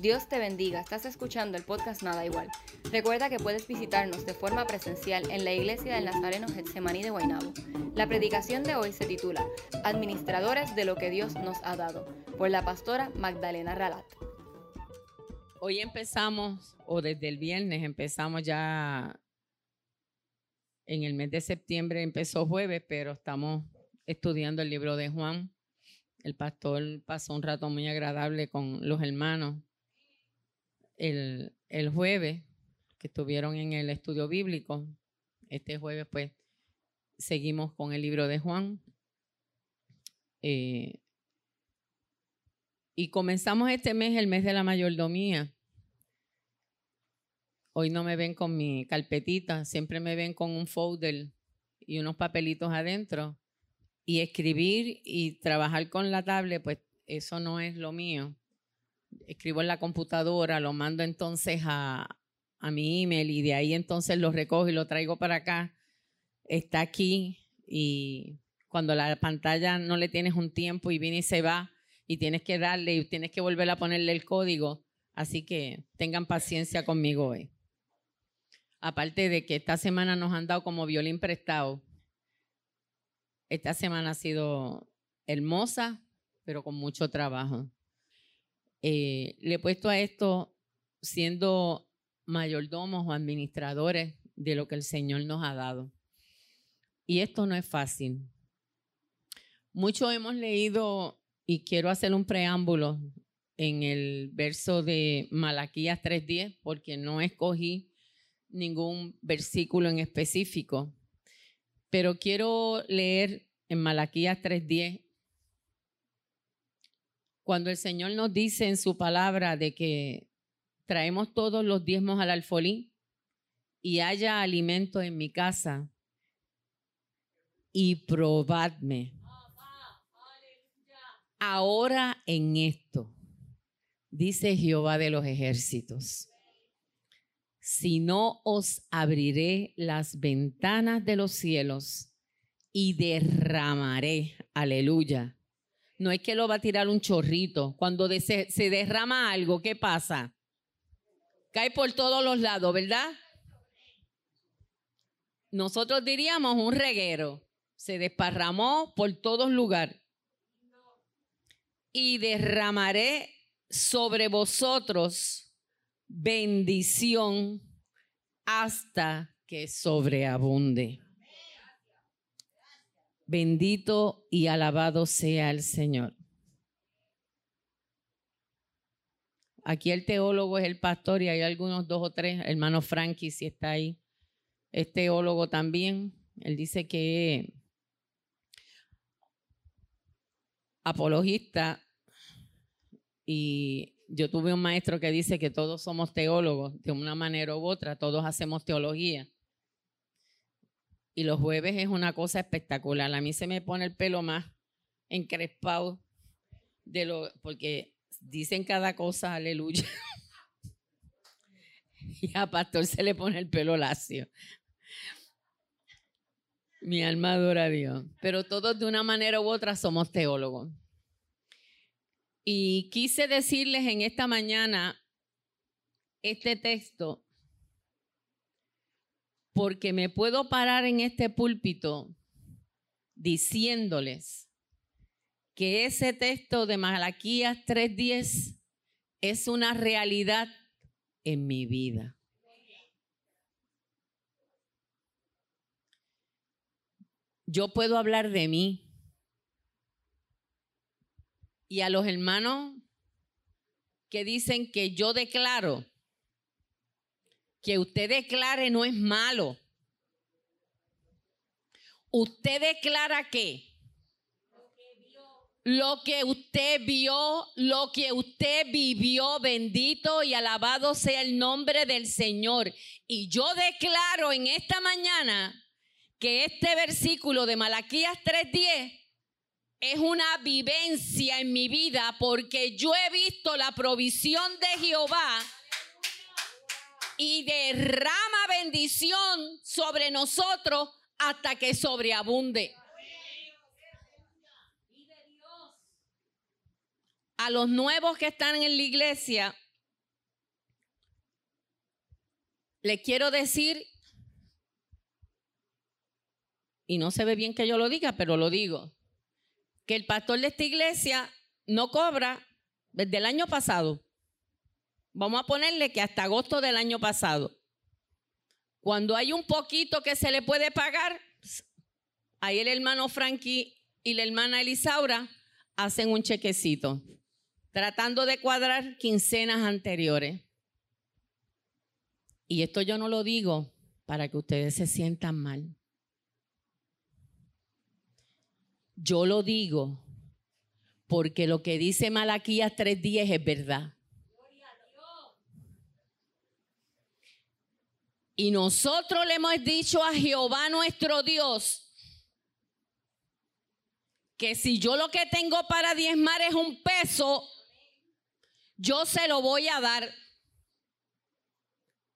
Dios te bendiga, estás escuchando el podcast Nada Igual. Recuerda que puedes visitarnos de forma presencial en la iglesia del Nazareno Getsemaní de Guaynabo. La predicación de hoy se titula Administradores de lo que Dios nos ha dado, por la pastora Magdalena Ralat. Hoy empezamos, o desde el viernes empezamos ya, en el mes de septiembre empezó jueves, pero estamos estudiando el libro de Juan. El pastor pasó un rato muy agradable con los hermanos el, jueves que estuvieron en el estudio bíblico. Este jueves, pues, seguimos con el libro de Juan. Eh, y comenzamos este mes, el mes de la mayordomía. Hoy no me ven con mi carpetita, siempre me ven con un folder y unos papelitos adentro. Y escribir y trabajar con la tablet, pues eso no es lo mío escribo en la computadora, lo mando entonces a, mi email y de ahí entonces lo recojo y lo traigo para acá. Está aquí y cuando la pantalla no le tienes un tiempo y viene y se va y tienes que darle y tienes que volver a ponerle el código. Así que tengan paciencia conmigo hoy. Aparte de que esta semana nos han dado como violín prestado. Esta semana ha sido hermosa, pero con mucho trabajo. Eh, le he puesto a esto siendo mayordomos o administradores de lo que el Señor nos ha dado. Y esto no es fácil. Mucho hemos leído y quiero hacer un preámbulo en el verso de Malaquías 3.10 porque no escogí ningún versículo en específico, pero quiero leer en Malaquías 3.10 cuando el Señor nos dice en su palabra de que traemos todos los diezmos al alfolí y haya alimento en mi casa y probadme. Ahora en esto, dice Jehová de los ejércitos, si no os abriré las ventanas de los cielos y derramaré, aleluya, no es que lo va a tirar un chorrito. Cuando se, derrama algo, ¿qué pasa? Cae por todos los lados, ¿verdad? Nosotros diríamos un reguero. Se desparramó por todos lugares. Y derramaré sobre vosotros bendición hasta que sobreabunde. Bendito y alabado sea el Señor. Aquí el teólogo es el pastor y hay algunos dos o tres, hermano Frankie si está ahí, es teólogo también. Él dice que apologista y yo tuve un maestro que dice que todos somos teólogos de una manera u otra, todos hacemos teología y los jueves es una cosa espectacular. A mí se me pone el pelo más encrespado de lo, porque dicen cada cosa, aleluya. y a pastor se le pone el pelo lacio. Mi alma adora a Dios. Pero todos de una manera u otra somos teólogos. Y quise decirles en esta mañana este texto porque me puedo parar en este púlpito diciéndoles que ese texto de Malaquías 3:10 es una realidad en mi vida. Yo puedo hablar de mí. Y a los hermanos que dicen que yo declaro que usted declare no es malo. Usted declara que lo que usted vio, lo que usted vivió, bendito y alabado sea el nombre del Señor. Y yo declaro en esta mañana que este versículo de Malaquías 3:10 es una vivencia en mi vida porque yo he visto la provisión de Jehová y derrama bendición sobre nosotros hasta que sobreabunde. A los nuevos que están en la iglesia, les quiero decir, y no se ve bien que yo lo diga, pero lo digo, que el pastor de esta iglesia no cobra desde el año pasado. Vamos a ponerle que hasta agosto del año pasado. Cuando hay un poquito que se le puede pagar, ahí el hermano Frankie y la hermana Elisaura hacen un chequecito, tratando de cuadrar quincenas anteriores. Y esto yo no lo digo para que ustedes se sientan mal. Yo lo digo porque lo que dice Malaquías 3.10 es verdad. Y nosotros le hemos dicho a Jehová nuestro Dios que si yo lo que tengo para diezmar es un peso, yo se lo voy a dar.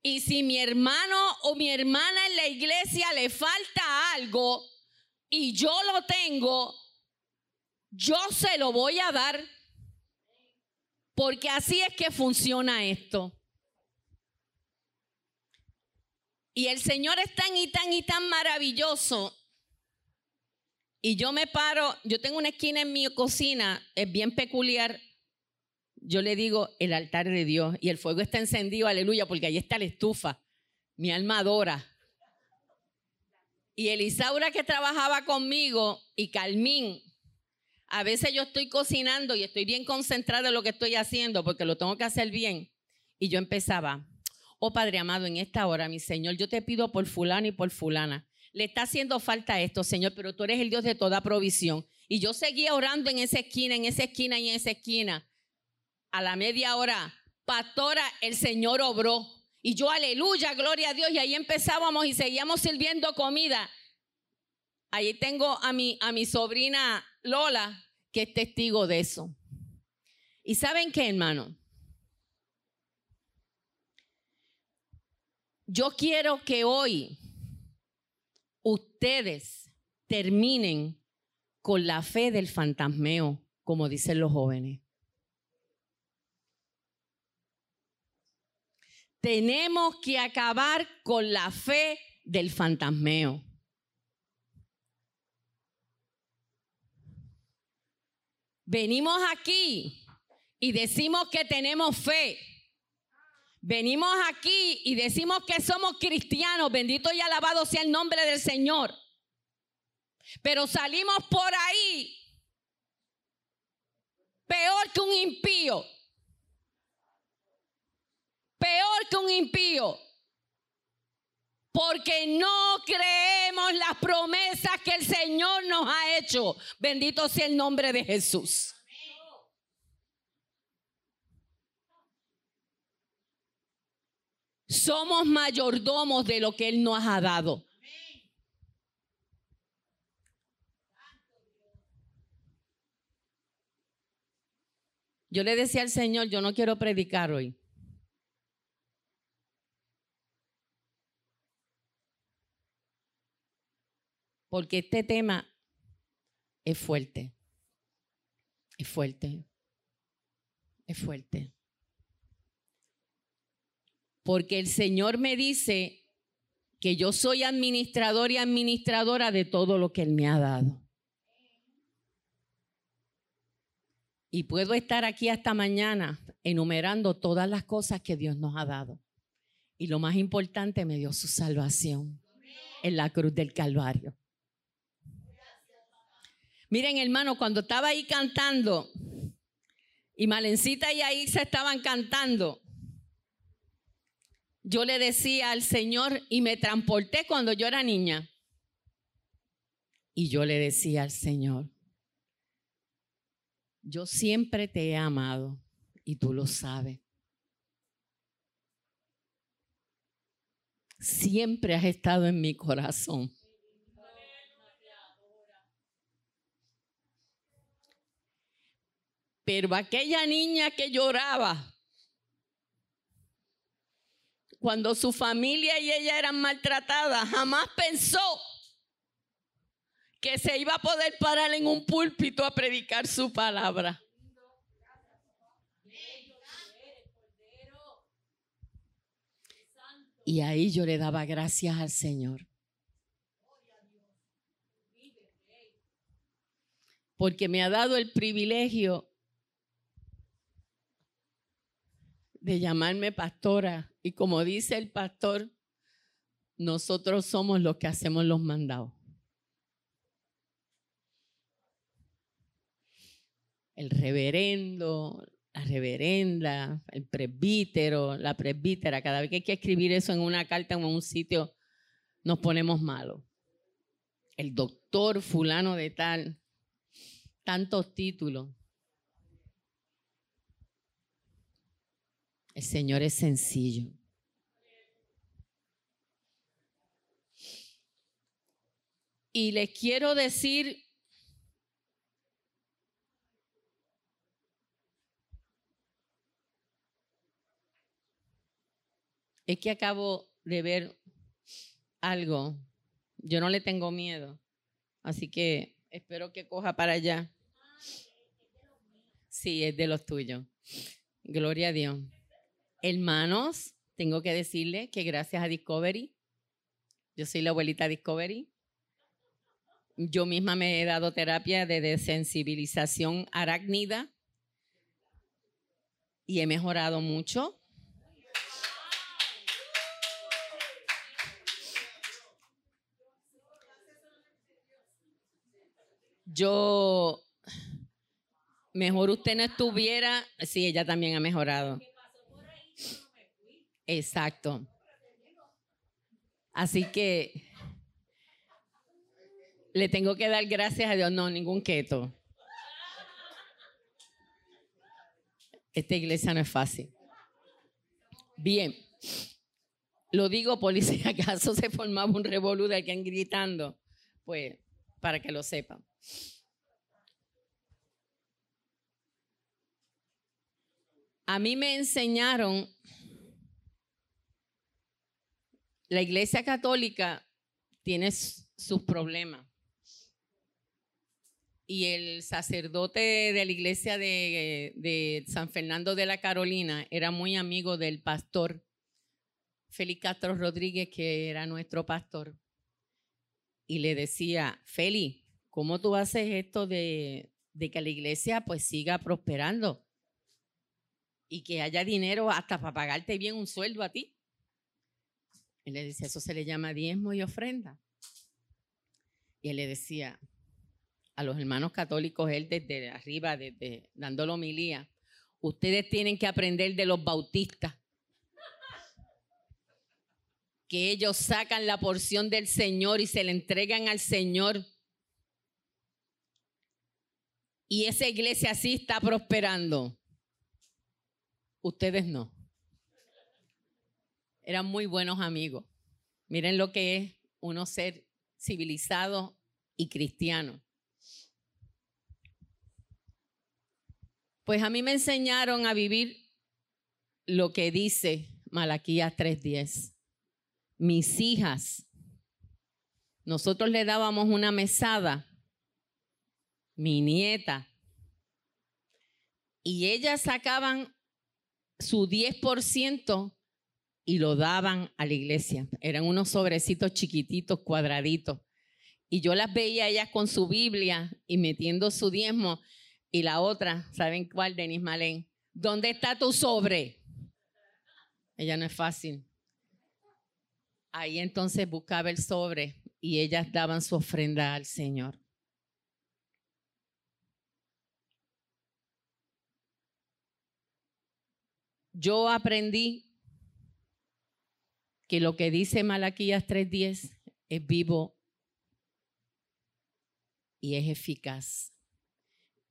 Y si mi hermano o mi hermana en la iglesia le falta algo y yo lo tengo, yo se lo voy a dar. Porque así es que funciona esto. Y el Señor es tan y tan y tan maravilloso y yo me paro, yo tengo una esquina en mi cocina, es bien peculiar. Yo le digo el altar de Dios y el fuego está encendido, aleluya, porque ahí está la estufa. Mi alma adora. Y Elisaura que trabajaba conmigo y Calmín, a veces yo estoy cocinando y estoy bien concentrada en lo que estoy haciendo porque lo tengo que hacer bien. Y yo empezaba, oh Padre amado, en esta hora, mi Señor, yo te pido por fulano y por fulana le está haciendo falta esto, Señor, pero tú eres el Dios de toda provisión. Y yo seguía orando en esa esquina, en esa esquina y en esa esquina. A la media hora, pastora, el Señor obró. Y yo, aleluya, gloria a Dios. Y ahí empezábamos y seguíamos sirviendo comida. Ahí tengo a mi, a mi sobrina Lola, que es testigo de eso. ¿Y saben qué, hermano? Yo quiero que hoy ustedes terminen con la fe del fantasmeo, como dicen los jóvenes. Tenemos que acabar con la fe del fantasmeo. Venimos aquí y decimos que tenemos fe. Venimos aquí y decimos que somos cristianos, bendito y alabado sea el nombre del Señor. Pero salimos por ahí peor que un impío. Peor que un impío. Porque no creemos las promesas que el Señor nos ha hecho. Bendito sea el nombre de Jesús. Somos mayordomos de lo que Él nos ha dado. Yo le decía al Señor, yo no quiero predicar hoy. Porque este tema es fuerte. Es fuerte. Es fuerte. Porque el Señor me dice que yo soy administrador y administradora de todo lo que Él me ha dado. Y puedo estar aquí hasta mañana enumerando todas las cosas que Dios nos ha dado. Y lo más importante, me dio su salvación en la cruz del Calvario. Miren, hermano, cuando estaba ahí cantando, y Malencita y ahí estaban cantando, yo le decía al Señor y me transporté cuando yo era niña. Y yo le decía al Señor, yo siempre te he amado y tú lo sabes. Siempre has estado en mi corazón. Pero aquella niña que lloraba, cuando su familia y ella eran maltratadas, jamás pensó que se iba a poder parar en un púlpito a predicar su palabra. Y ahí yo le daba gracias al Señor. Porque me ha dado el privilegio de llamarme pastora. Y como dice el pastor, nosotros somos los que hacemos los mandados. El reverendo, la reverenda, el presbítero, la presbítera, cada vez que hay que escribir eso en una carta o en un sitio, nos ponemos malos. El doctor fulano de tal, tantos títulos. El Señor es sencillo. Y les quiero decir es que acabo de ver algo. Yo no le tengo miedo, así que espero que coja para allá. Sí, es de los tuyos. Gloria a Dios. Hermanos, tengo que decirle que gracias a Discovery, yo soy la abuelita Discovery, yo misma me he dado terapia de desensibilización arácnida y he mejorado mucho. Yo, mejor usted no estuviera, sí, ella también ha mejorado. Exacto. Así que le tengo que dar gracias a Dios. No, ningún keto. Esta iglesia no es fácil. Bien. Lo digo por si acaso se formaba un revolú de alguien gritando. Pues, para que lo sepan. A mí me enseñaron, la iglesia católica tiene sus problemas. Y el sacerdote de la iglesia de, de, San Fernando de la Carolina era muy amigo del pastor Félix Castro Rodríguez, que era nuestro pastor. Y le decía, Félix, ¿cómo tú haces esto de, que la iglesia pues siga prosperando? Y que haya dinero hasta para pagarte bien un sueldo a ti. Él le dice, eso se le llama diezmo y ofrenda. Y él le decía a los hermanos católicos, él desde arriba, desde dándole homilía, ustedes tienen que aprender de los bautistas, que ellos sacan la porción del Señor y se la entregan al Señor y esa iglesia así está prosperando. Ustedes no. Eran muy buenos amigos. Miren lo que es uno ser civilizado y cristiano. Pues a mí me enseñaron a vivir lo que dice Malaquías 3:10. Mis hijas, nosotros le dábamos una mesada mi nieta. Y ellas sacaban su 10% y lo daban a la iglesia. Eran unos sobrecitos chiquititos, cuadraditos. Y yo las veía ellas con su Biblia y metiendo su diezmo. Y la otra, ¿saben cuál? Denis Malén. ¿Dónde está tu sobre? Ella no es fácil. Ahí entonces buscaba el sobre y ellas daban su ofrenda al Señor. Yo aprendí que lo que dice Malaquías 3:10 es vivo y es eficaz.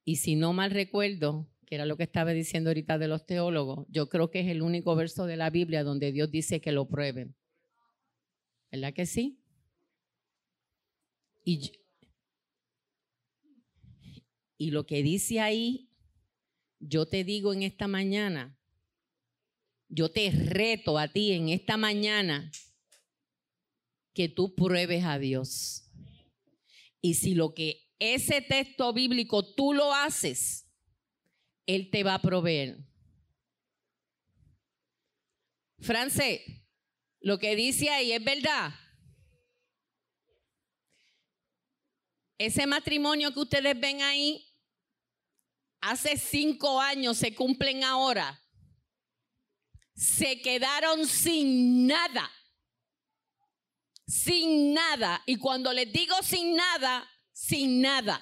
Y si no mal recuerdo, que era lo que estaba diciendo ahorita de los teólogos, yo creo que es el único verso de la Biblia donde Dios dice que lo prueben. ¿Verdad que sí? Y, y lo que dice ahí, yo te digo en esta mañana, yo te reto a ti en esta mañana que tú pruebes a Dios. Y si lo que ese texto bíblico tú lo haces, Él te va a proveer. France, Lo que dice ahí es verdad. Ese matrimonio que ustedes ven ahí, hace cinco años, se cumplen ahora. Se quedaron sin nada. Sin nada. Y cuando les digo sin nada, sin nada.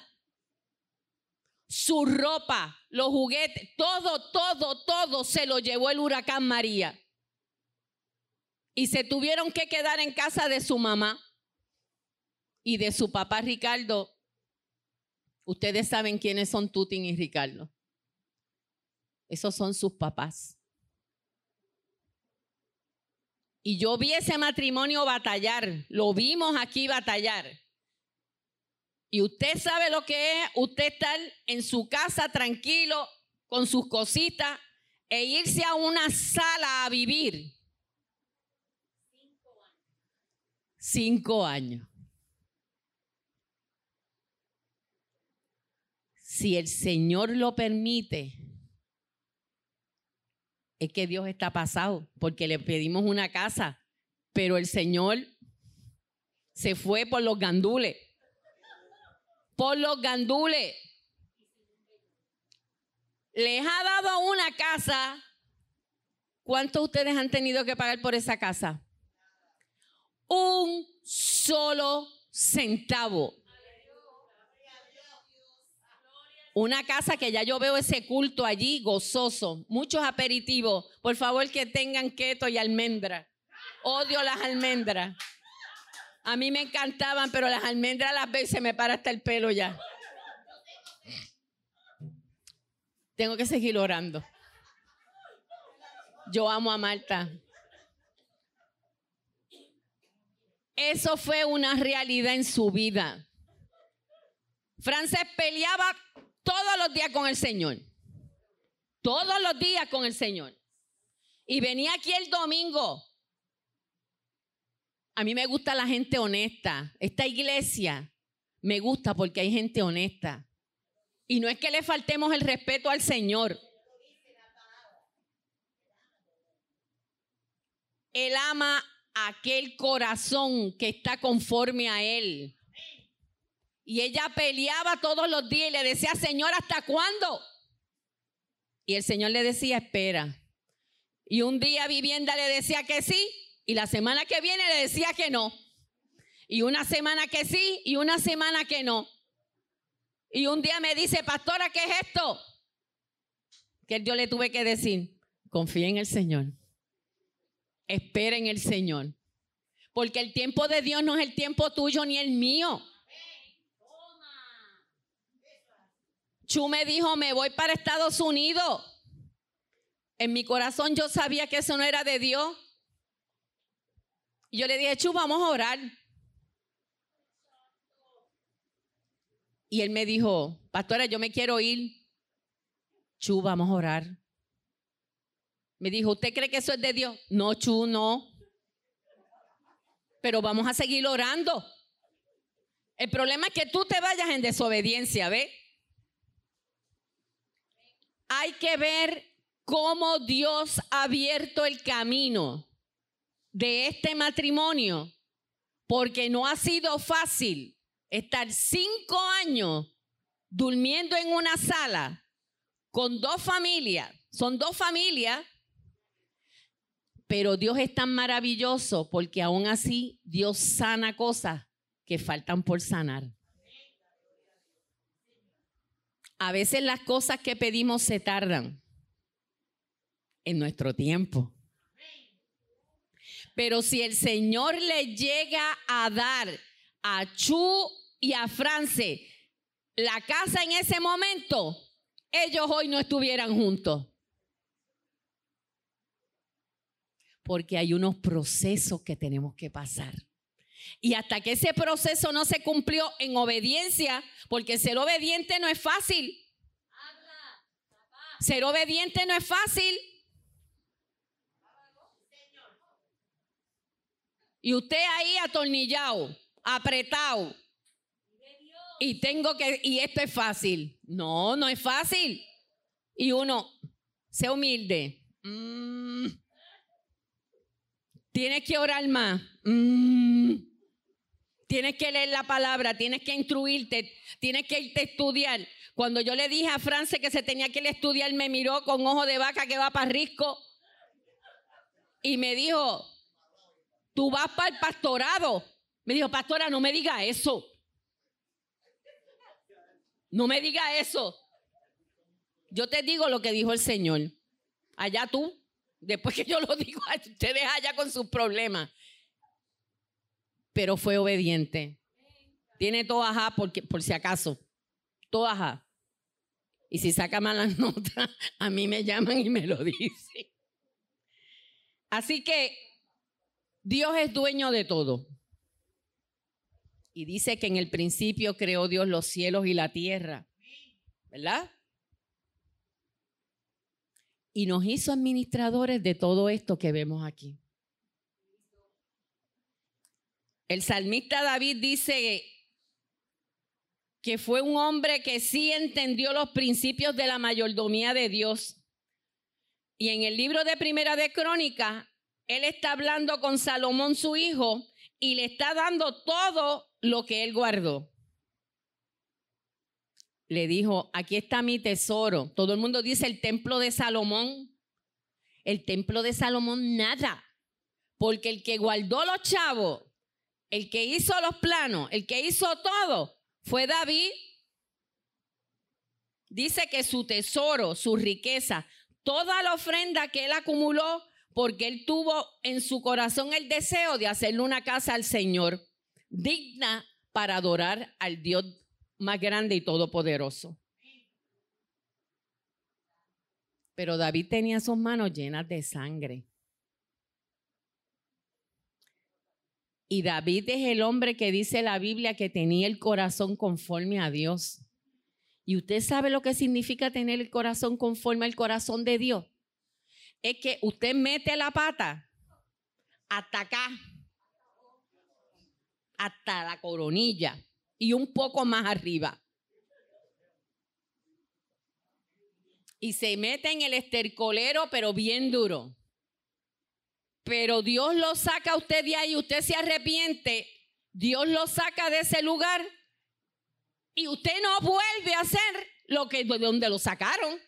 Su ropa, los juguetes, todo, todo, todo se lo llevó el huracán María. Y se tuvieron que quedar en casa de su mamá y de su papá Ricardo. Ustedes saben quiénes son Tutin y Ricardo. Esos son sus papás. Y yo vi ese matrimonio batallar, lo vimos aquí batallar. Y usted sabe lo que es usted estar en su casa tranquilo con sus cositas e irse a una sala a vivir. Cinco años. Si el Señor lo permite, es que Dios está pasado, porque le pedimos una casa, pero el Señor se fue por los gandules por los gandules. Les ha dado una casa. ¿Cuántos ustedes han tenido que pagar por esa casa? Un solo centavo. Una casa que ya yo veo ese culto allí gozoso, muchos aperitivos. Por favor que tengan keto y almendra. Odio las almendras. A mí me encantaban, pero las almendras las veces me para hasta el pelo ya. Tengo que seguir orando. Yo amo a Marta. Eso fue una realidad en su vida. Frances peleaba todos los días con el Señor. Todos los días con el Señor. Y venía aquí el domingo a mí me gusta la gente honesta. Esta iglesia me gusta porque hay gente honesta. Y no es que le faltemos el respeto al Señor. Él ama aquel corazón que está conforme a Él. Y ella peleaba todos los días y le decía, Señor, ¿hasta cuándo? Y el Señor le decía, espera. Y un día vivienda le decía que sí y la semana que viene le decía que no. Y una semana que sí y una semana que no. Y un día me dice, pastora, ¿qué es esto? Que yo le tuve que decir, confía en el Señor. Espera en el Señor. Porque el tiempo de Dios no es el tiempo tuyo ni el mío. Chu me dijo, me voy para Estados Unidos. En mi corazón yo sabía que eso no era de Dios. Y yo le dije, Chu, vamos a orar. Y él me dijo, pastora, yo me quiero ir. Chu, vamos a orar. Me dijo, ¿usted cree que eso es de Dios? No, Chu, no. Pero vamos a seguir orando. El problema es que tú te vayas en desobediencia, ¿ve? Hay que ver cómo Dios ha abierto el camino de este matrimonio, porque no ha sido fácil estar cinco años durmiendo en una sala con dos familias, son dos familias, pero Dios es tan maravilloso porque aún así Dios sana cosas que faltan por sanar. A veces las cosas que pedimos se tardan en nuestro tiempo. Pero si el Señor le llega a dar a Chu y a France la casa en ese momento, ellos hoy no estuvieran juntos. Porque hay unos procesos que tenemos que pasar. Y hasta que ese proceso no se cumplió en obediencia, porque ser obediente no es fácil. Ser obediente no es fácil. Y usted ahí atornillado, apretado. Y tengo que, y esto es fácil. No, no es fácil. Y uno, sea humilde. Mm. Tienes que orar más. Mm. Tienes que leer la palabra, tienes que instruirte, tienes que irte a estudiar. Cuando yo le dije a France que se tenía que ir a estudiar, me miró con ojo de vaca que va para risco y me dijo, tú vas para el pastorado. Me dijo, pastora, no me diga eso. No me diga eso. Yo te digo lo que dijo el Señor. Allá tú, después que yo lo digo, ustedes allá con sus problemas. Pero fue obediente. Tiene todo ajá porque, por si acaso. Todo ajá. Y si saca malas notas, a mí me llaman y me lo dicen. Así que Dios es dueño de todo. Y dice que en el principio creó Dios los cielos y la tierra. ¿Verdad? Y nos hizo administradores de todo esto que vemos aquí. El salmista David dice que fue un hombre que sí entendió los principios de la mayordomía de Dios. Y en el libro de Primera de Crónica, él está hablando con Salomón su hijo y le está dando todo lo que él guardó. Le dijo, aquí está mi tesoro. Todo el mundo dice el templo de Salomón. El templo de Salomón, nada. Porque el que guardó los chavos, el que hizo los planos, el que hizo todo, fue David. Dice que su tesoro, su riqueza, toda la ofrenda que él acumuló, porque él tuvo en su corazón el deseo de hacerle una casa al Señor digna para adorar al Dios más grande y todopoderoso. Pero David tenía sus manos llenas de sangre. Y David es el hombre que dice la Biblia que tenía el corazón conforme a Dios. ¿Y usted sabe lo que significa tener el corazón conforme al corazón de Dios? Es que usted mete la pata hasta acá hasta la coronilla y un poco más arriba. Y se mete en el estercolero, pero bien duro. Pero Dios lo saca a usted de ahí, usted se arrepiente, Dios lo saca de ese lugar y usted no vuelve a hacer lo que de donde lo sacaron.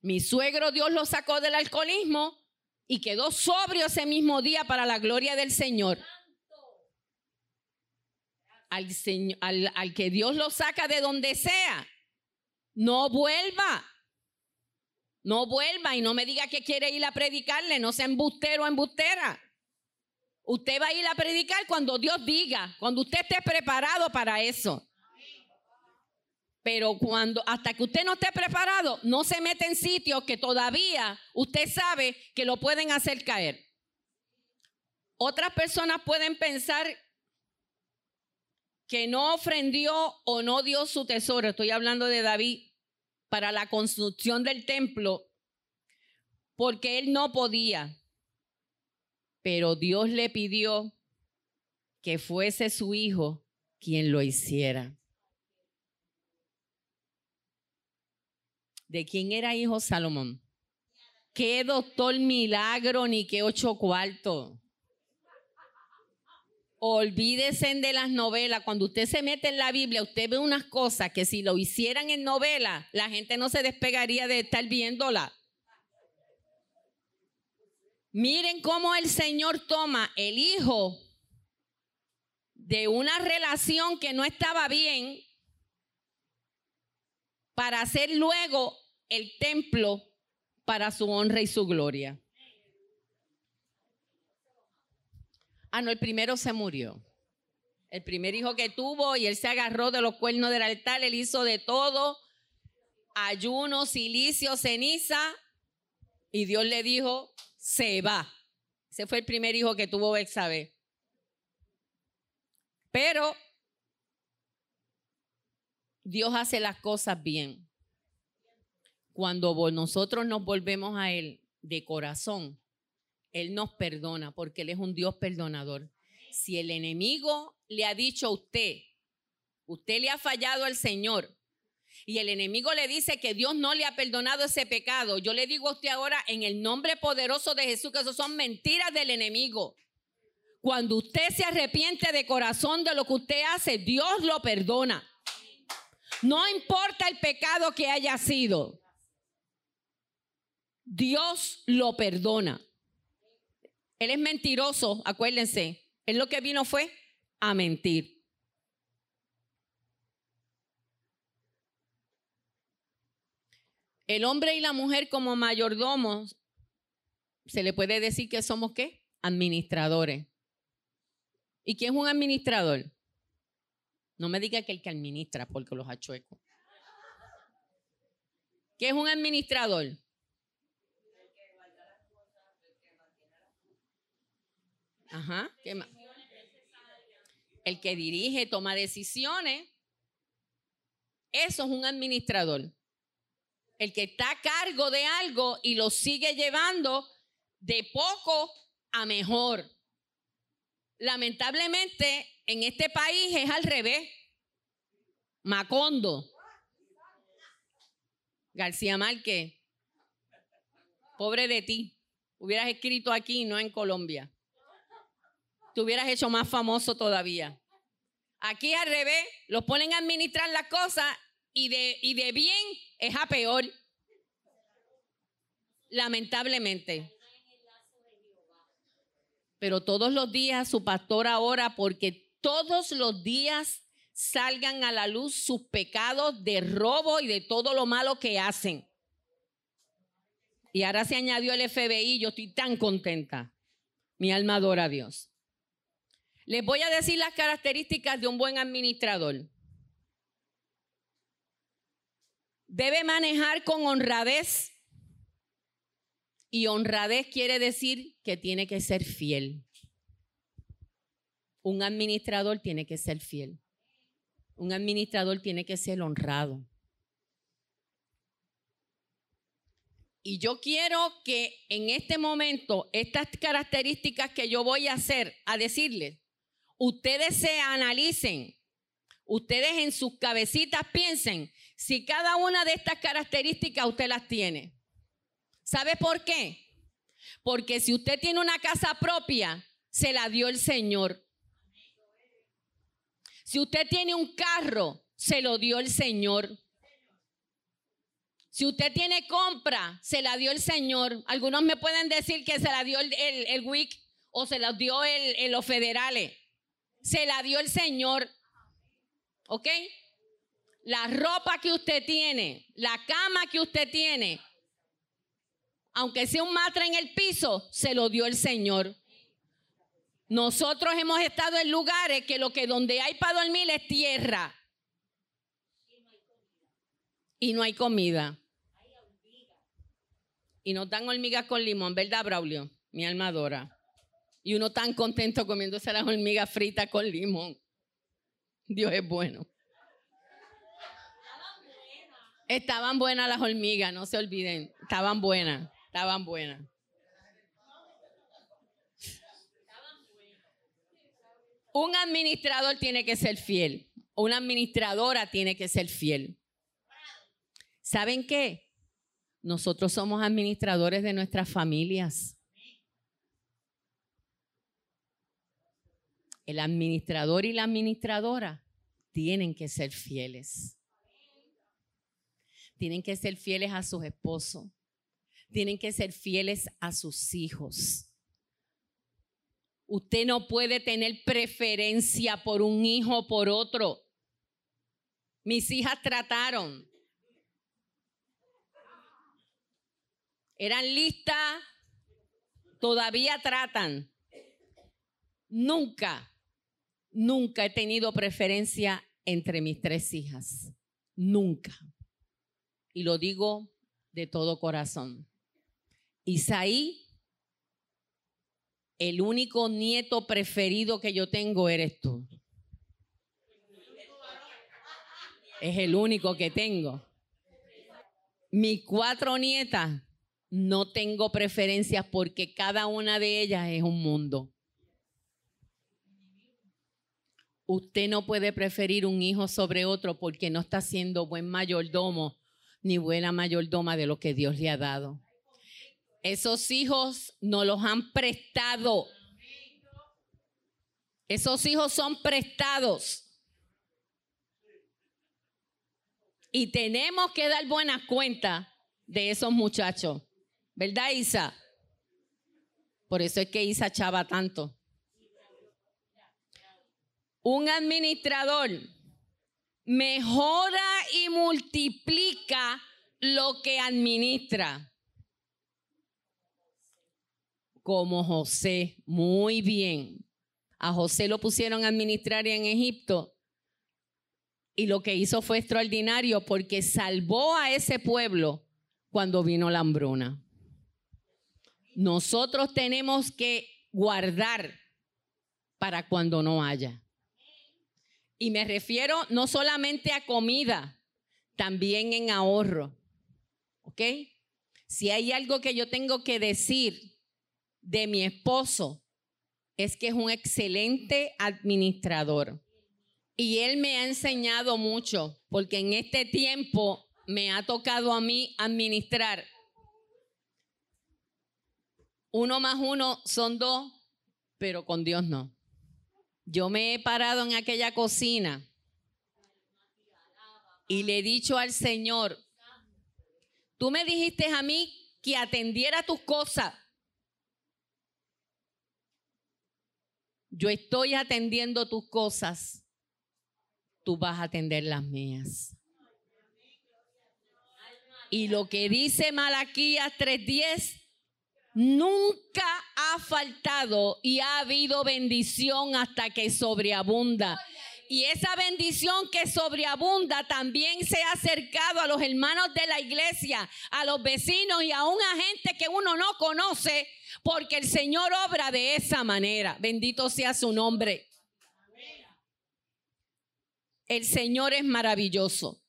Mi suegro Dios lo sacó del alcoholismo y quedó sobrio ese mismo día para la gloria del Señor. Al, señor, al, que Dios lo saca de donde sea, no vuelva. No vuelva y no me diga que quiere ir a predicarle, no sea embustero o embustera. Usted va a ir a predicar cuando Dios diga, cuando usted esté preparado para eso. Pero cuando, hasta que usted no esté preparado, no se mete en sitios que todavía usted sabe que lo pueden hacer caer. Otras personas pueden pensar que no ofrendió o no dio su tesoro. Estoy hablando de David para la construcción del templo, porque él no podía. Pero Dios le pidió que fuese su hijo quien lo hiciera. ¿De quién era hijo Salomón? ¿Qué doctor milagro ni qué ocho cuartos? Olvídese de las novelas. Cuando usted se mete en la Biblia, usted ve unas cosas que si lo hicieran en novela, la gente no se despegaría de estar viéndola. Miren cómo el Señor toma el hijo de una relación que no estaba bien para hacer luego el templo para su honra y su gloria. Ah, no, el primero se murió. El primer hijo que tuvo y él se agarró de los cuernos del altar, él hizo de todo, ayuno, silicio, ceniza, y Dios le dijo, se va. Ese fue el primer hijo que tuvo Bexabe. Pero Dios hace las cosas bien cuando nosotros nos volvemos a Él de corazón, Él nos perdona porque Él es un Dios perdonador. Si el enemigo le ha dicho a usted, usted le ha fallado al Señor, y el enemigo le dice que Dios no le ha perdonado ese pecado, yo le digo a usted ahora en el nombre poderoso de Jesús que eso son mentiras del enemigo. Cuando usted se arrepiente de corazón de lo que usted hace, Dios lo perdona. No importa el pecado que haya sido. Dios lo perdona. Él es mentiroso, acuérdense. Él lo que vino fue a mentir. El hombre y la mujer como mayordomos, se le puede decir que somos qué? Administradores. ¿Y quién es un administrador? No me diga que el que administra, porque los achueco. ¿Qué es un administrador? Ajá. ¿Qué más? El que dirige, toma decisiones. Eso es un administrador. El que está a cargo de algo y lo sigue llevando de poco a mejor. Lamentablemente, en este país es al revés. Macondo. García Márquez. Pobre de ti. Hubieras escrito aquí, no en Colombia. Te hubieras hecho más famoso todavía. Aquí al revés, los ponen a administrar las cosas y de, y de bien es a peor. Lamentablemente pero todos los días su pastor ora porque todos los días salgan a la luz sus pecados de robo y de todo lo malo que hacen. Y ahora se añadió el FBI, yo estoy tan contenta. Mi alma adora a Dios. Les voy a decir las características de un buen administrador. Debe manejar con honradez y honradez quiere decir que tiene que ser fiel. Un administrador tiene que ser fiel. Un administrador tiene que ser honrado. Y yo quiero que en este momento estas características que yo voy a hacer, a decirles, ustedes se analicen, ustedes en sus cabecitas piensen si cada una de estas características usted las tiene. ¿Sabe por qué? Porque si usted tiene una casa propia, se la dio el Señor. Si usted tiene un carro, se lo dio el Señor. Si usted tiene compra, se la dio el Señor. Algunos me pueden decir que se la dio el, el, WIC o se la dio el, los federales. Se la dio el Señor. ¿Ok? La ropa que usted tiene, la cama que usted tiene, aunque sea un matre en el piso, se lo dio el Señor. Nosotros hemos estado en lugares que lo que donde hay para dormir es tierra. Y no hay comida. Y no dan hormigas con limón, ¿verdad, Braulio? Mi alma adora. Y uno tan contento comiéndose las hormigas fritas con limón. Dios es bueno. Estaban buenas las hormigas, no se olviden. Estaban buenas. Estaban buenas. Un administrador tiene que ser fiel. Una administradora tiene que ser fiel. ¿Saben qué? Nosotros somos administradores de nuestras familias. El administrador y la administradora tienen que ser fieles. Tienen que ser fieles a sus esposos tienen que ser fieles a sus hijos. Usted no puede tener preferencia por un hijo o por otro. Mis hijas trataron. Eran listas, todavía tratan. Nunca, nunca he tenido preferencia entre mis tres hijas. Nunca. Y lo digo de todo corazón. Isaí, el único nieto preferido que yo tengo eres tú. Es el único que tengo. Mis cuatro nietas, no tengo preferencias porque cada una de ellas es un mundo. Usted no puede preferir un hijo sobre otro porque no está siendo buen mayordomo ni buena mayordoma de lo que Dios le ha dado. Esos hijos no los han prestado. Esos hijos son prestados. Y tenemos que dar buenas cuentas de esos muchachos. ¿Verdad, Isa? Por eso es que Isa chava tanto. Un administrador mejora y multiplica lo que administra. Como José, muy bien. A José lo pusieron a administrar en Egipto y lo que hizo fue extraordinario porque salvó a ese pueblo cuando vino la hambruna. Nosotros tenemos que guardar para cuando no haya. Y me refiero no solamente a comida, también en ahorro. ¿Ok? Si hay algo que yo tengo que decir de mi esposo, es que es un excelente administrador. Y él me ha enseñado mucho, porque en este tiempo me ha tocado a mí administrar. Uno más uno son dos, pero con Dios no. Yo me he parado en aquella cocina y le he dicho al Señor, tú me dijiste a mí que atendiera tus cosas. Yo estoy atendiendo tus cosas, tú vas a atender las mías. Y lo que dice Malaquías 3:10 Nunca ha faltado y ha habido bendición hasta que sobreabunda. Y esa bendición que sobreabunda también se ha acercado a los hermanos de la iglesia, a los vecinos y aún a gente que uno no conoce, porque el Señor obra de esa manera. Bendito sea su nombre. El Señor es maravilloso.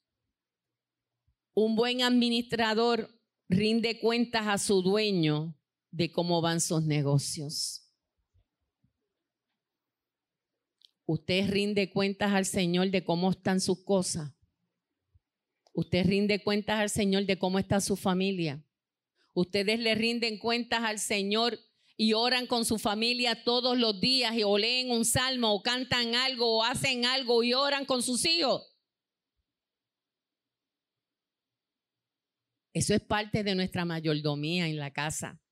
Un buen administrador rinde cuentas a su dueño de cómo van sus negocios. Usted rinde cuentas al Señor de cómo están sus cosas. Usted rinde cuentas al Señor de cómo está su familia. Ustedes le rinden cuentas al Señor y oran con su familia todos los días y o leen un salmo o cantan algo o hacen algo y oran con sus hijos. Eso es parte de nuestra mayordomía en la casa.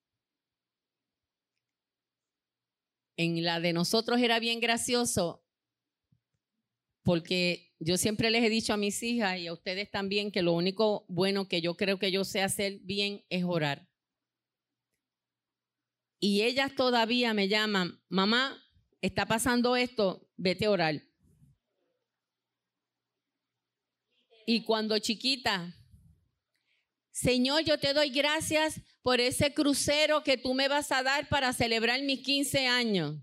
En la de nosotros era bien gracioso porque yo siempre les he dicho a mis hijas y a ustedes también que lo único bueno que yo creo que yo sé hacer bien es orar. Y ellas todavía me llaman, mamá, está pasando esto, vete a orar. Y cuando chiquita, Señor, yo te doy gracias por ese crucero que tú me vas a dar para celebrar mis 15 años.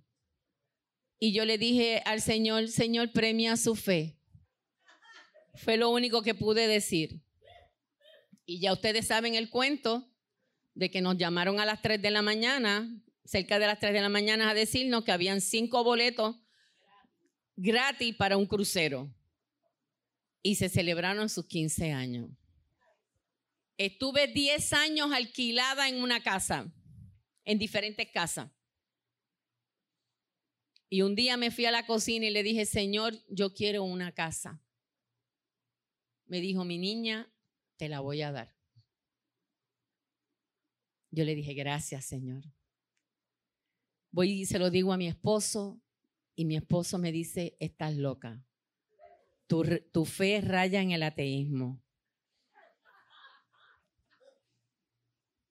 Y yo le dije al Señor, Señor, premia su fe. Fue lo único que pude decir. Y ya ustedes saben el cuento de que nos llamaron a las 3 de la mañana, cerca de las 3 de la mañana, a decirnos que habían cinco boletos gratis para un crucero. Y se celebraron sus 15 años. Estuve 10 años alquilada en una casa, en diferentes casas. Y un día me fui a la cocina y le dije, Señor, yo quiero una casa. Me dijo, mi niña, te la voy a dar. Yo le dije, gracias, Señor. Voy y se lo digo a mi esposo y mi esposo me dice, estás loca. Tu, tu fe raya en el ateísmo.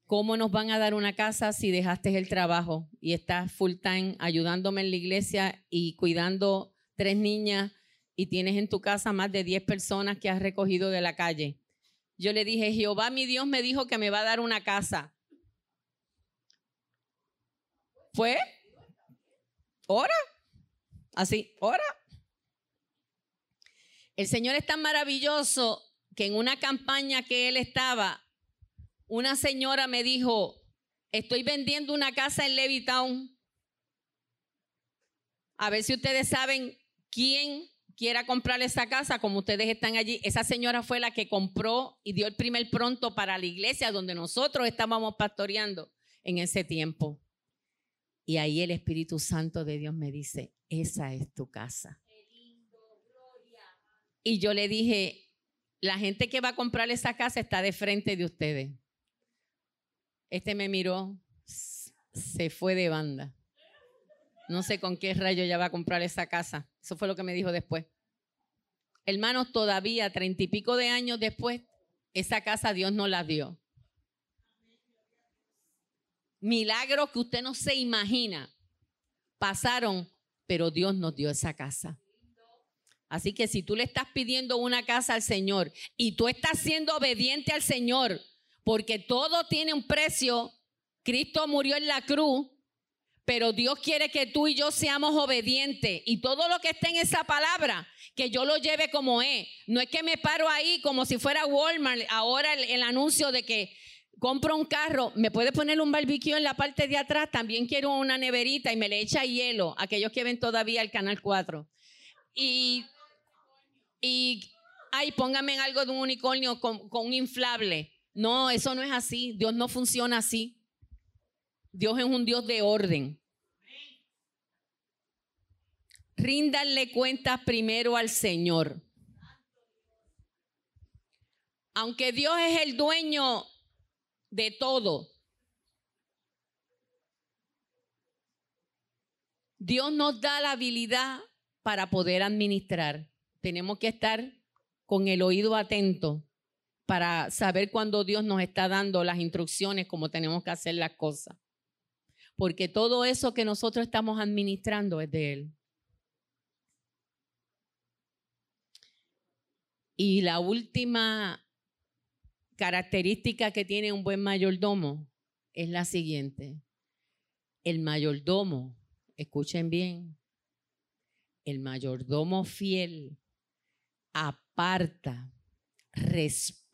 ¿Cómo nos van a dar una casa si dejaste el trabajo y estás full time ayudándome en la iglesia y cuidando tres niñas y tienes en tu casa más de diez personas que has recogido de la calle? Yo le dije, Jehová mi Dios me dijo que me va a dar una casa. ¿Fue? ¿Ora? Así, ¿ora? El Señor es tan maravilloso que en una campaña que él estaba, una señora me dijo, estoy vendiendo una casa en Levittown. A ver si ustedes saben ¿quién quiera comprar esa casa, como ustedes están allí, esa señora fue la que compró y dio el primer pronto para la iglesia donde nosotros estábamos pastoreando en ese tiempo. Y ahí el Espíritu Santo de Dios me dice, esa es tu casa. Y yo le dije, la gente que va a comprar esa casa está de frente de ustedes. Este me miró, se fue de banda. No sé con qué rayo ya va a comprar esa casa. Eso fue lo que me dijo después. Hermanos, todavía treinta y pico de años después, esa casa Dios no la dio. Milagros que usted no se imagina pasaron, pero Dios nos dio esa casa. Así que si tú le estás pidiendo una casa al Señor y tú estás siendo obediente al Señor, porque todo tiene un precio, Cristo murió en la cruz, pero Dios quiere que tú y yo seamos obedientes y todo lo que esté en esa palabra, que yo lo lleve como es. No es que me paro ahí como si fuera Walmart, ahora el, anuncio de que compro un carro, me puede poner un barbecue en la parte de atrás, también quiero una neverita y me le echa hielo, aquellos que ven todavía el Canal 4. Y, y ay, póngame algo de un unicornio con, con un inflable. No, eso no es así. Dios no funciona así. Dios es un Dios de orden. Ríndanle cuentas primero al Señor. Aunque Dios es el dueño de todo, Dios nos da la habilidad para poder administrar. Tenemos que estar con el oído atento para saber cuando Dios nos está dando las instrucciones, cómo tenemos que hacer las cosas porque todo eso que nosotros estamos administrando es de Él. Y la última característica que tiene un buen mayordomo es la siguiente. El mayordomo, escuchen bien, el mayordomo fiel aparta, respeta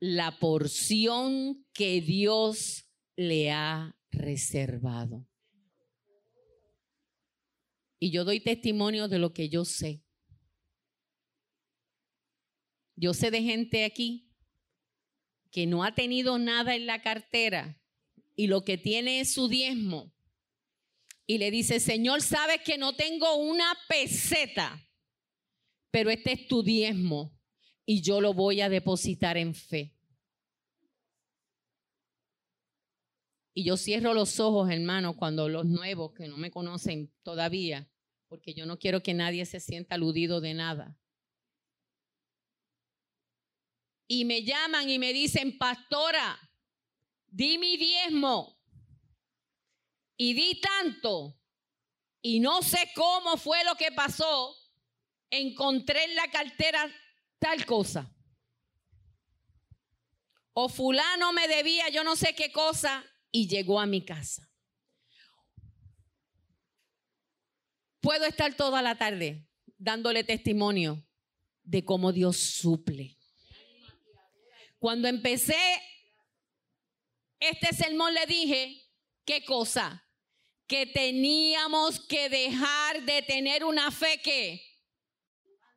la porción que Dios le ha reservado. Y yo doy testimonio de lo que yo sé. Yo sé de gente aquí que no ha tenido nada en la cartera y lo que tiene es su diezmo. Y le dice, Señor, sabes que no tengo una peseta, pero este es tu diezmo y yo lo voy a depositar en fe. Y yo cierro los ojos, hermano, cuando los nuevos que no me conocen todavía, porque yo no quiero que nadie se sienta aludido de nada. Y me llaman y me dicen, pastora, di mi diezmo. Y di tanto. Y no sé cómo fue lo que pasó. Encontré en la cartera tal cosa. O fulano me debía yo no sé qué cosa y llegó a mi casa. Puedo estar toda la tarde dándole testimonio de cómo Dios suple. Cuando empecé este sermón le dije, ¿qué cosa? Que teníamos que dejar de tener una fe que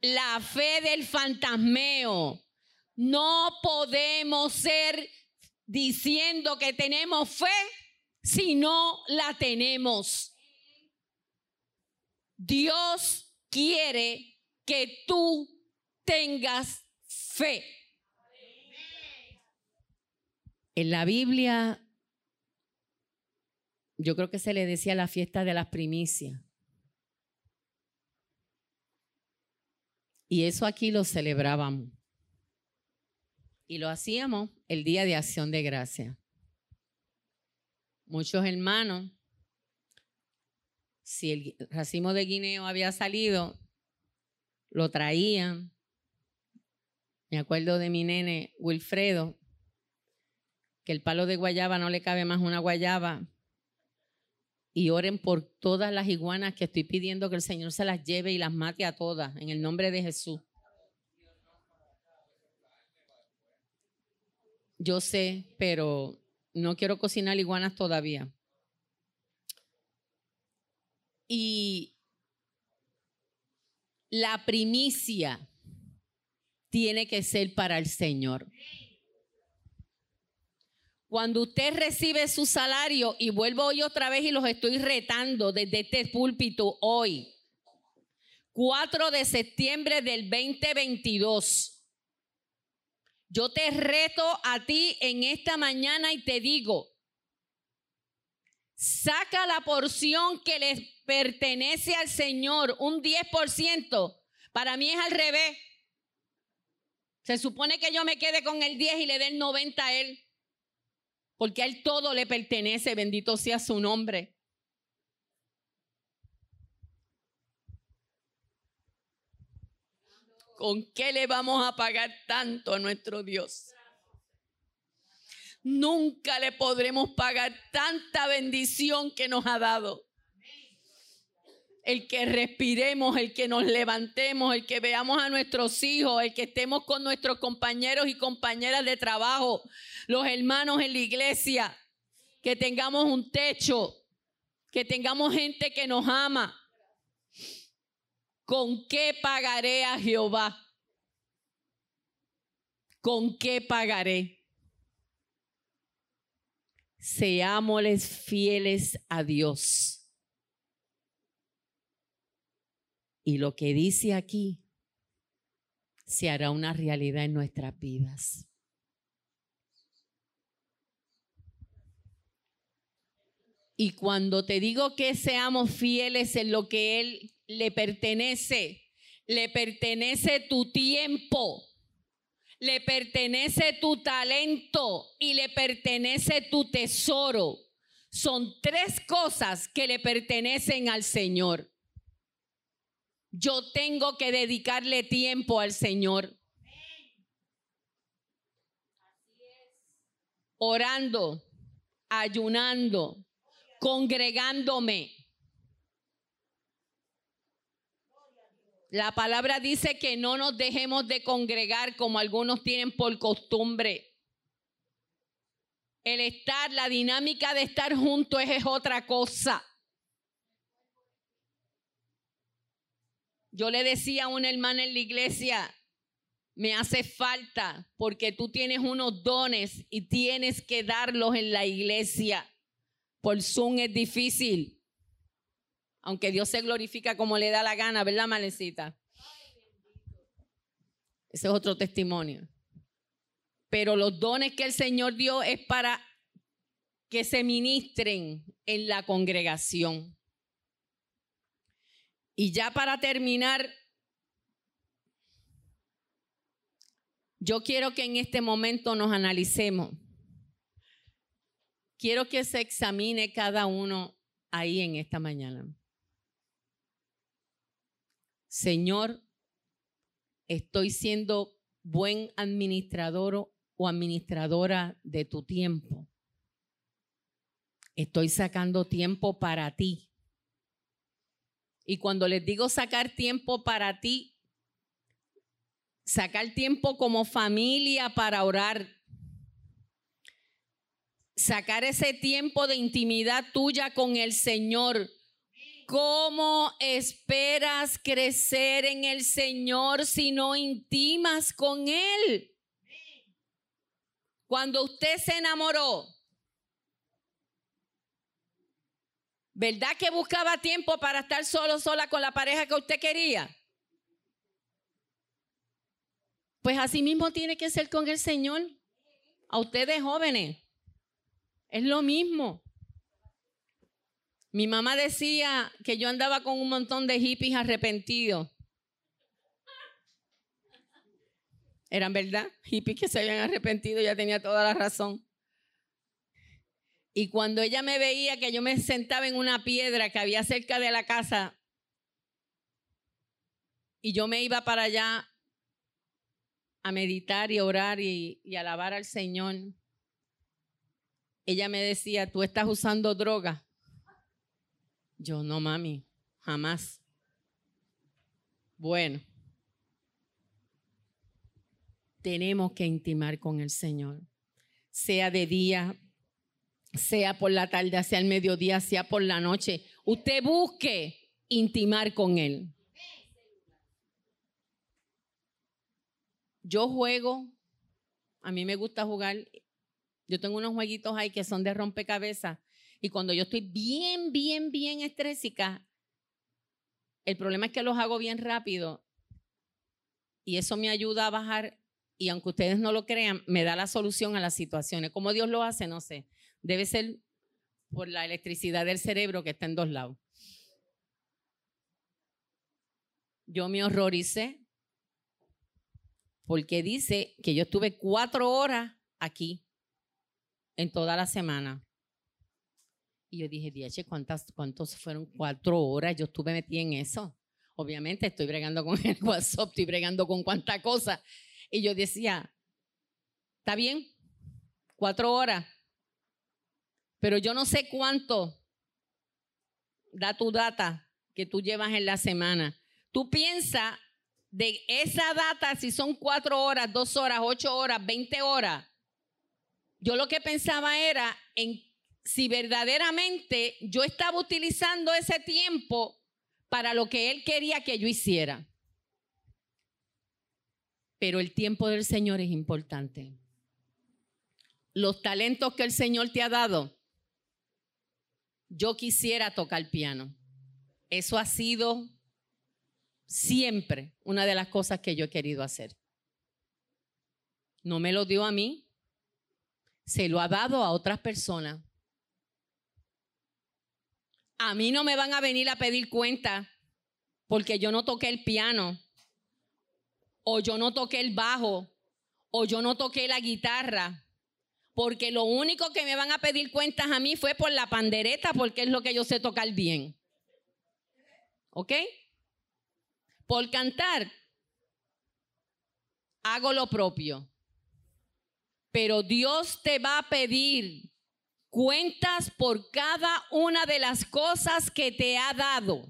la fe del fantasmeo. No podemos ser diciendo que tenemos fe si no la tenemos. Dios quiere que tú tengas fe. En la Biblia, yo creo que se le decía la fiesta de las primicias. Y eso aquí lo celebrábamos. Y lo hacíamos el día de acción de gracia. Muchos hermanos, si el racimo de guineo había salido, lo traían. Me acuerdo de mi nene Wilfredo, que el palo de guayaba no le cabe más una guayaba. Y oren por todas las iguanas que estoy pidiendo que el Señor se las lleve y las mate a todas, en el nombre de Jesús. Yo sé, pero no quiero cocinar iguanas todavía. Y la primicia tiene que ser para el Señor. Cuando usted recibe su salario, y vuelvo hoy otra vez y los estoy retando desde este púlpito hoy, 4 de septiembre del 2022. Yo te reto a ti en esta mañana y te digo, saca la porción que le pertenece al Señor, un 10%. Para mí es al revés. Se supone que yo me quede con el 10 y le dé el 90 a Él porque a Él todo le pertenece, bendito sea su nombre. ¿Con qué le vamos a pagar tanto a nuestro Dios? Nunca le podremos pagar tanta bendición que nos ha dado. El que respiremos, el que nos levantemos, el que veamos a nuestros hijos, el que estemos con nuestros compañeros y compañeras de trabajo, los hermanos en la iglesia, que tengamos un techo, que tengamos gente que nos ama. ¿Con qué pagaré a Jehová? ¿Con qué pagaré? Seámosles fieles a Dios. Y lo que dice aquí se hará una realidad en nuestras vidas. Y cuando te digo que seamos fieles en lo que Él le pertenece, le pertenece tu tiempo, le pertenece tu talento y le pertenece tu tesoro. Son tres cosas que le pertenecen al Señor. Yo tengo que dedicarle tiempo al Señor. Orando, ayunando, congregándome. La palabra dice que no nos dejemos de congregar como algunos tienen por costumbre. El estar, la dinámica de estar juntos es otra cosa. Yo le decía a una hermana en la iglesia, me hace falta porque tú tienes unos dones y tienes que darlos en la iglesia. Por Zoom es difícil. Aunque Dios se glorifica como le da la gana, ¿verdad, Malecita? Ese es otro testimonio. Pero los dones que el Señor dio es para que se ministren en la congregación. Y ya para terminar, yo quiero que en este momento nos analicemos quiero que se examine cada uno ahí en esta mañana. Señor, estoy siendo buen administrador o administradora de tu tiempo. Estoy sacando tiempo para ti. Y cuando les digo sacar tiempo para ti, sacar tiempo como familia para orar, sacar ese tiempo de intimidad tuya con el Señor. ¿Cómo esperas crecer en el Señor si no intimas con Él? Cuando usted se enamoró, ¿verdad que buscaba tiempo para estar solo, sola con la pareja que usted quería? Pues así mismo tiene que ser con el Señor. A ustedes jóvenes. Es lo mismo. Mi mamá decía que yo andaba con un montón de hippies arrepentidos. Eran verdad, hippies que se habían arrepentido, ya tenía toda la razón. Y cuando ella me veía que yo me sentaba en una piedra que había cerca de la casa y yo me iba para allá a meditar y orar y, alabar al Señor, ella me decía, ¿tú estás usando droga? Yo, no, mami, jamás. Bueno, tenemos que intimar con el Señor, sea de día, sea por la tarde, sea el mediodía, sea por la noche. Usted busque intimar con Él. yo juego, a mí me gusta jugar, yo tengo unos jueguitos ahí que son de rompecabezas y cuando yo estoy bien, bien, bien estrésica, el problema es que los hago bien rápido y eso me ayuda a bajar y aunque ustedes no lo crean, me da la solución a las situaciones. ¿Cómo Dios lo hace? No sé. Debe ser por la electricidad del cerebro que está en dos lados. Yo me horroricé porque dice que yo estuve cuatro horas aquí en toda la semana. Y yo dije, ¿cuántas, ¿cuántos fueron cuatro horas? Yo estuve metida en eso. Obviamente estoy bregando con el WhatsApp, estoy bregando con cuánta cosa. Y yo decía, está bien, cuatro horas, pero yo no sé cuánto da tu data que tú llevas en la semana. Tú piensas de esa data, si son cuatro horas, dos horas, ocho horas, veinte horas. Yo lo que pensaba era en si verdaderamente yo estaba utilizando ese tiempo para lo que Él quería que yo hiciera. Pero el tiempo del Señor es importante. Los talentos que el Señor te ha dado, yo quisiera tocar piano. Eso ha sido siempre una de las cosas que yo he querido hacer. No me lo dio a mí, se lo ha dado a otras personas. A mí no me van a venir a pedir cuenta porque yo no toqué el piano, o yo no toqué el bajo, o yo no toqué la guitarra, porque lo único que me van a pedir cuentas a mí fue por la pandereta, porque es lo que yo sé tocar bien. ¿Ok? Por cantar, hago lo propio. Pero Dios te va a pedir cuentas por cada una de las cosas que te ha dado.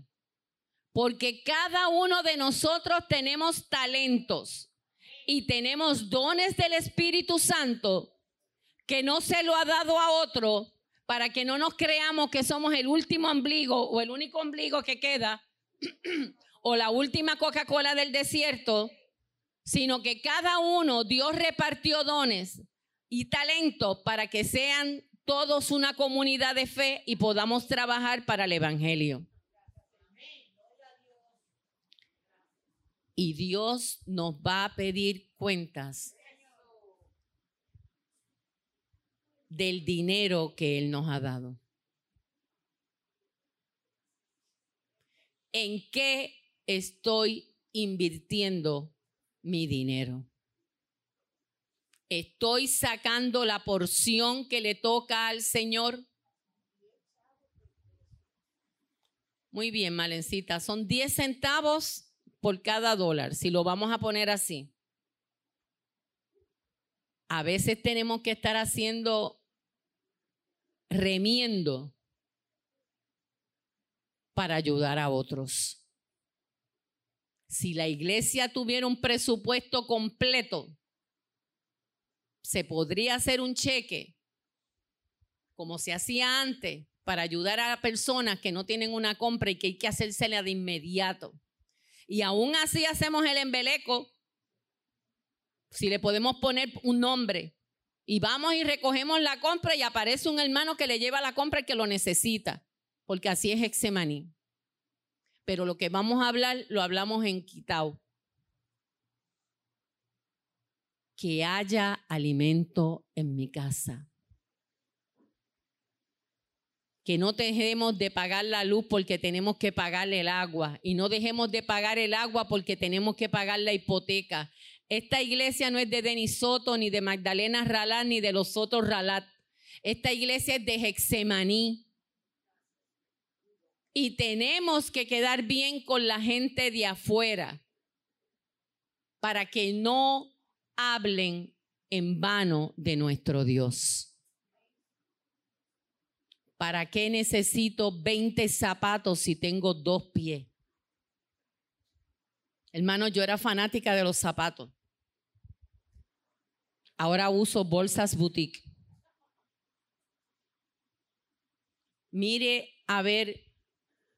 Porque cada uno de nosotros tenemos talentos y tenemos dones del Espíritu Santo que no se lo ha dado a otro para que no nos creamos que somos el último ombligo o el único ombligo que queda o la última Coca-Cola del desierto, sino que cada uno Dios repartió dones y talentos para que sean todos una comunidad de fe y podamos trabajar para el Evangelio. Y Dios nos va a pedir cuentas del dinero que Él nos ha dado. ¿En qué estoy invirtiendo mi dinero? ¿Estoy sacando la porción que le toca al Señor? Muy bien, Malencita. Son 10 centavos por cada dólar, si lo vamos a poner así. A veces tenemos que estar haciendo remiendo para ayudar a otros. Si la iglesia tuviera un presupuesto completo, se podría hacer un cheque, como se hacía antes, para ayudar a personas que no tienen una compra y que hay que hacérsela de inmediato. Y aún así hacemos el embeleco, si le podemos poner un nombre, y vamos y recogemos la compra y aparece un hermano que le lleva la compra y que lo necesita, porque así es Hexemaní pero lo que vamos a hablar lo hablamos en Quitao. Que haya alimento en mi casa. Que no dejemos de pagar la luz porque tenemos que pagar el agua. Y no dejemos de pagar el agua porque tenemos que pagar la hipoteca. Esta iglesia no es de Denis Soto, ni de Magdalena Ralat, ni de los otros Ralat. Esta iglesia es de Hexemaní. Y tenemos que quedar bien con la gente de afuera para que no hablen en vano de nuestro Dios. ¿Para qué necesito 20 zapatos si tengo dos pies? Hermano, yo era fanática de los zapatos. Ahora uso bolsas boutique. Mire a ver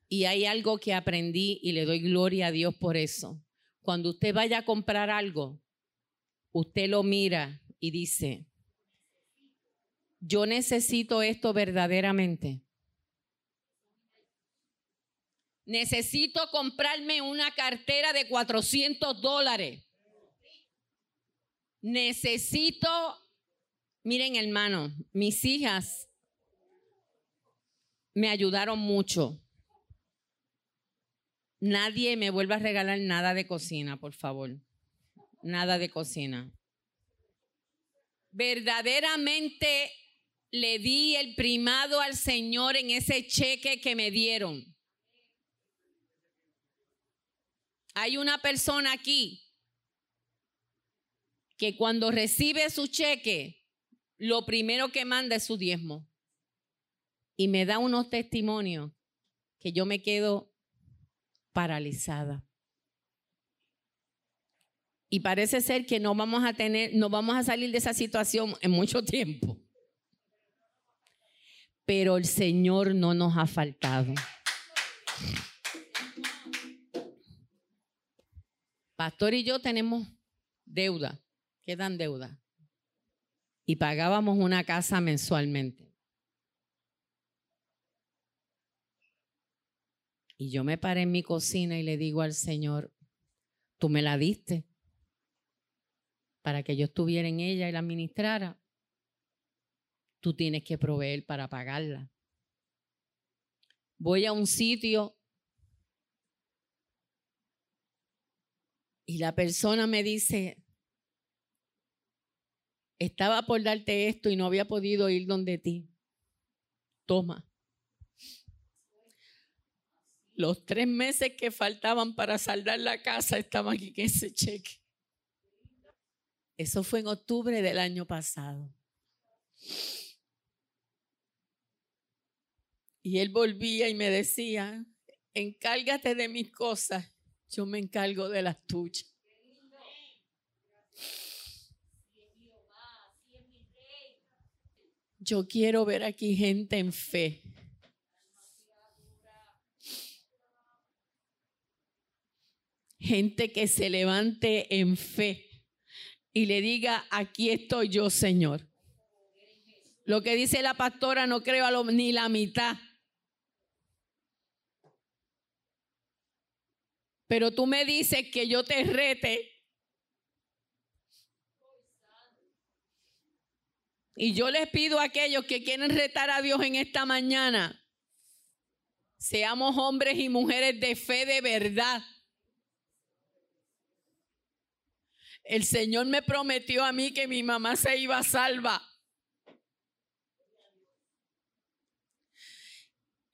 y hay algo que aprendí y le doy gloria a Dios por eso. Cuando usted vaya a comprar algo, usted lo mira y dice, yo necesito esto verdaderamente. Necesito comprarme una cartera de 400 dólares. Necesito, miren hermano, mis hijas me ayudaron mucho. Nadie me vuelva a regalar nada de cocina, por favor. Nada de cocina. Verdaderamente le di el primado al Señor en ese cheque que me dieron. Hay una persona aquí que cuando recibe su cheque, lo primero que manda es su diezmo. Y me da unos testimonios que yo me quedo paralizada. Y parece ser que no vamos a tener, no vamos a salir de esa situación en mucho tiempo. Pero el Señor no nos ha faltado. Pastor y yo tenemos deuda. ¿Qué dan deuda? Y pagábamos una casa mensualmente. Y yo me paré en mi cocina y le digo al Señor, tú me la diste para que yo estuviera en ella y la administrara. Tú tienes que proveer para pagarla. Voy a un sitio y la persona me dice, estaba por darte esto y no había podido ir donde ti. Toma los tres meses que faltaban para saldar la casa estaban aquí en ese cheque. Eso fue en octubre del año pasado. Y él volvía y me decía, encárgate de mis cosas, yo me encargo de las tuyas. Yo quiero ver aquí gente en fe gente que se levante en fe y le diga, aquí estoy yo, Señor. Lo que dice la pastora no creo ni la mitad. Pero tú me dices que yo te rete. Y yo les pido a aquellos que quieren retar a Dios en esta mañana, seamos hombres y mujeres de fe de verdad. El Señor me prometió a mí que mi mamá se iba salva.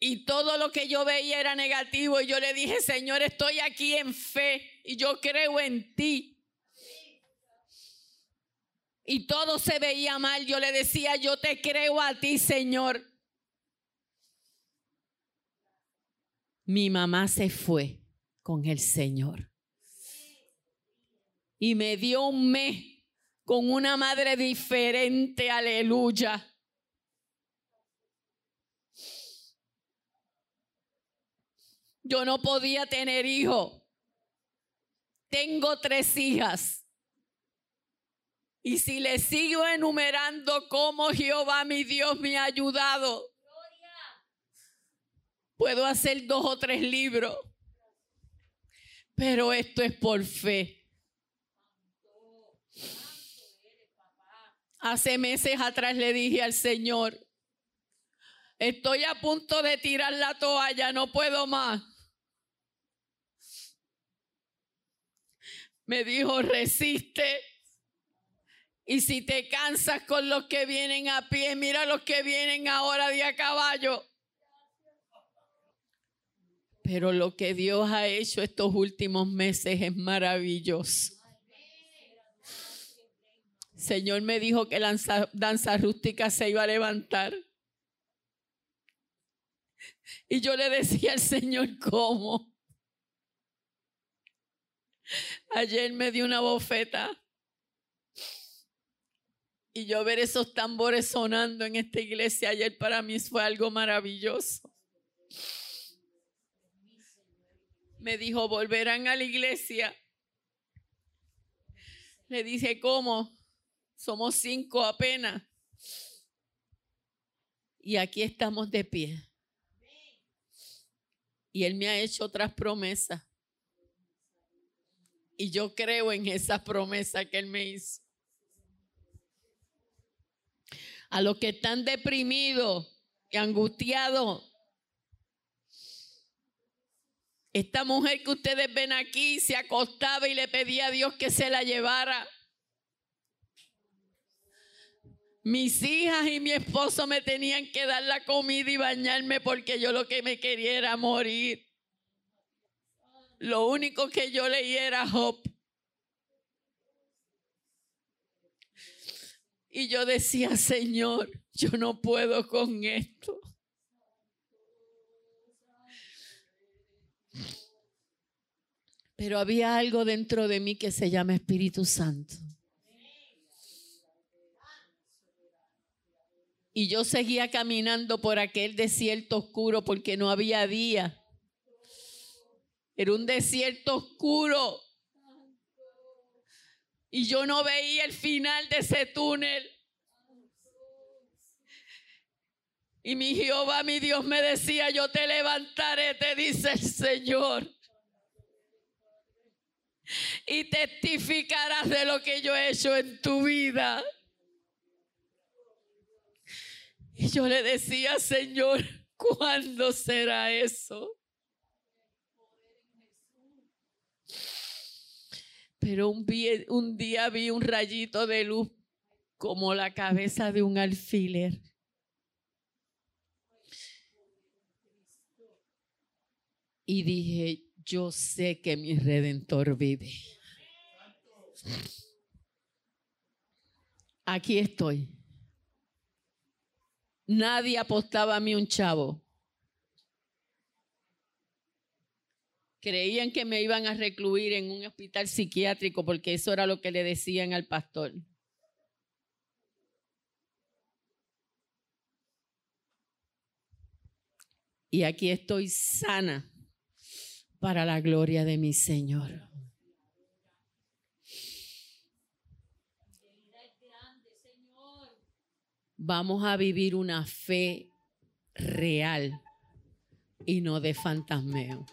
Y todo lo que yo veía era negativo. Y yo le dije, Señor, estoy aquí en fe y yo creo en ti. Y todo se veía mal. Yo le decía, yo te creo a ti, Señor. Mi mamá se fue con el Señor y me dio un mes con una madre diferente, aleluya. Yo no podía tener hijo. Tengo tres hijas. Y si le sigo enumerando cómo Jehová mi Dios me ha ayudado, puedo hacer dos o tres libros. Pero esto es por fe. Hace meses atrás le dije al Señor, estoy a punto de tirar la toalla, no puedo más. Me dijo, resiste. Y si te cansas con los que vienen a pie, mira los que vienen ahora de a caballo. Pero lo que Dios ha hecho estos últimos meses es maravilloso. Señor me dijo que la danza rústica se iba a levantar. Y yo le decía al Señor, ¿cómo? Ayer me dio una bofeta. Y yo ver esos tambores sonando en esta iglesia ayer para mí fue algo maravilloso. Me dijo, volverán a la iglesia Le dije, ¿cómo? Somos cinco apenas. Y aquí estamos de pie. Y Él me ha hecho otras promesas. Y yo creo en esa promesa que Él me hizo. A los que están deprimidos y angustiados, esta mujer que ustedes ven aquí se acostaba y le pedía a Dios que se la llevara. Mis hijas y mi esposo me tenían que dar la comida y bañarme porque yo lo que me quería era morir. Lo único que yo leí era Job. Y yo decía, Señor, yo no puedo con esto. Pero había algo dentro de mí que se llama Espíritu Santo. Y yo seguía caminando por aquel desierto oscuro porque no había día. Era un desierto oscuro. Y yo no veía el final de ese túnel. Y mi Jehová, mi Dios me decía, yo te levantaré, te dice el Señor. Y testificarás de lo que yo he hecho en tu vida. Y yo le decía, Señor, ¿cuándo será eso? Pero un, un, día vi un rayito de luz como la cabeza de un alfiler. Y dije, yo sé que mi redentor vive. Aquí estoy. Nadie apostaba a mí un chavo. Creían que me iban a recluir en un hospital psiquiátrico porque eso era lo que le decían al pastor. Y aquí estoy sana para la gloria de mi Señor. vamos a vivir una fe real y no de fantasmeo.